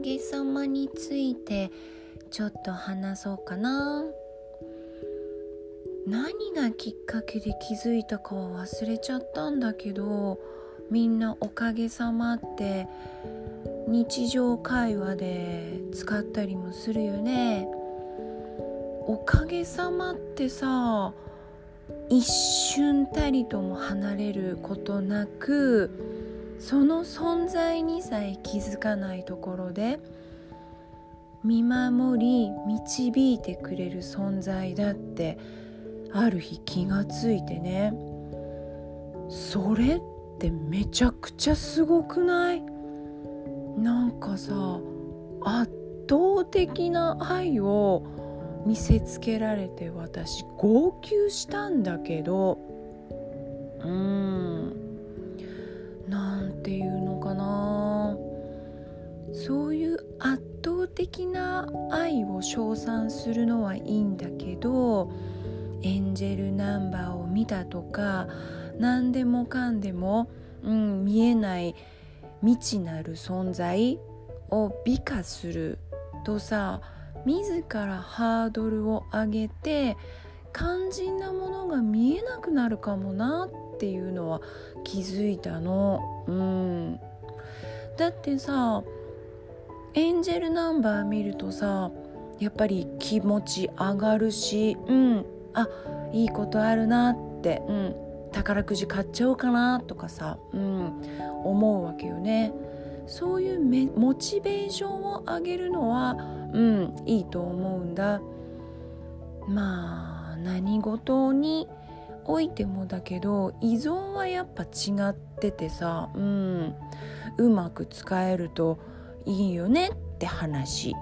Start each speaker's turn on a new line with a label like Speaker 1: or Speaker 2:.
Speaker 1: げさまについてちょっと話そうかな。何がきっかけで気づいたかは忘れちゃったんだけどみんなおかげさまって日常会話で使ったりもするよね。おかげさまってさ一瞬たりとも離れることなくその存在にさえ気づかないところで見守り導いてくれる存在だってある日気がついてね。それってめちゃくちゃすごくない？なんかさ圧倒的な愛を見せつけられて私号泣したんだけど。うんなん。そういう圧倒的な愛を称賛するのはいいんだけどエンジェルナンバーを見たとか何でもかんでも、うん、見えない未知なる存在を美化するとさ自らハードルを上げて肝心なものが見えなくなるかもなっていうのは気づいたの。うん、だってさエンジェルナンバー見るとさやっぱり気持ち上がるしうんあいいことあるなって、うん、宝くじ買っちゃおうかなとかさ、うん、思うわけよね。そういうモチベーションを上げるのは、うん、いいと思うんだ。まあ何事においてもだけど依存はやっぱ違っててさ、うん、うまく使えるといいよねって話。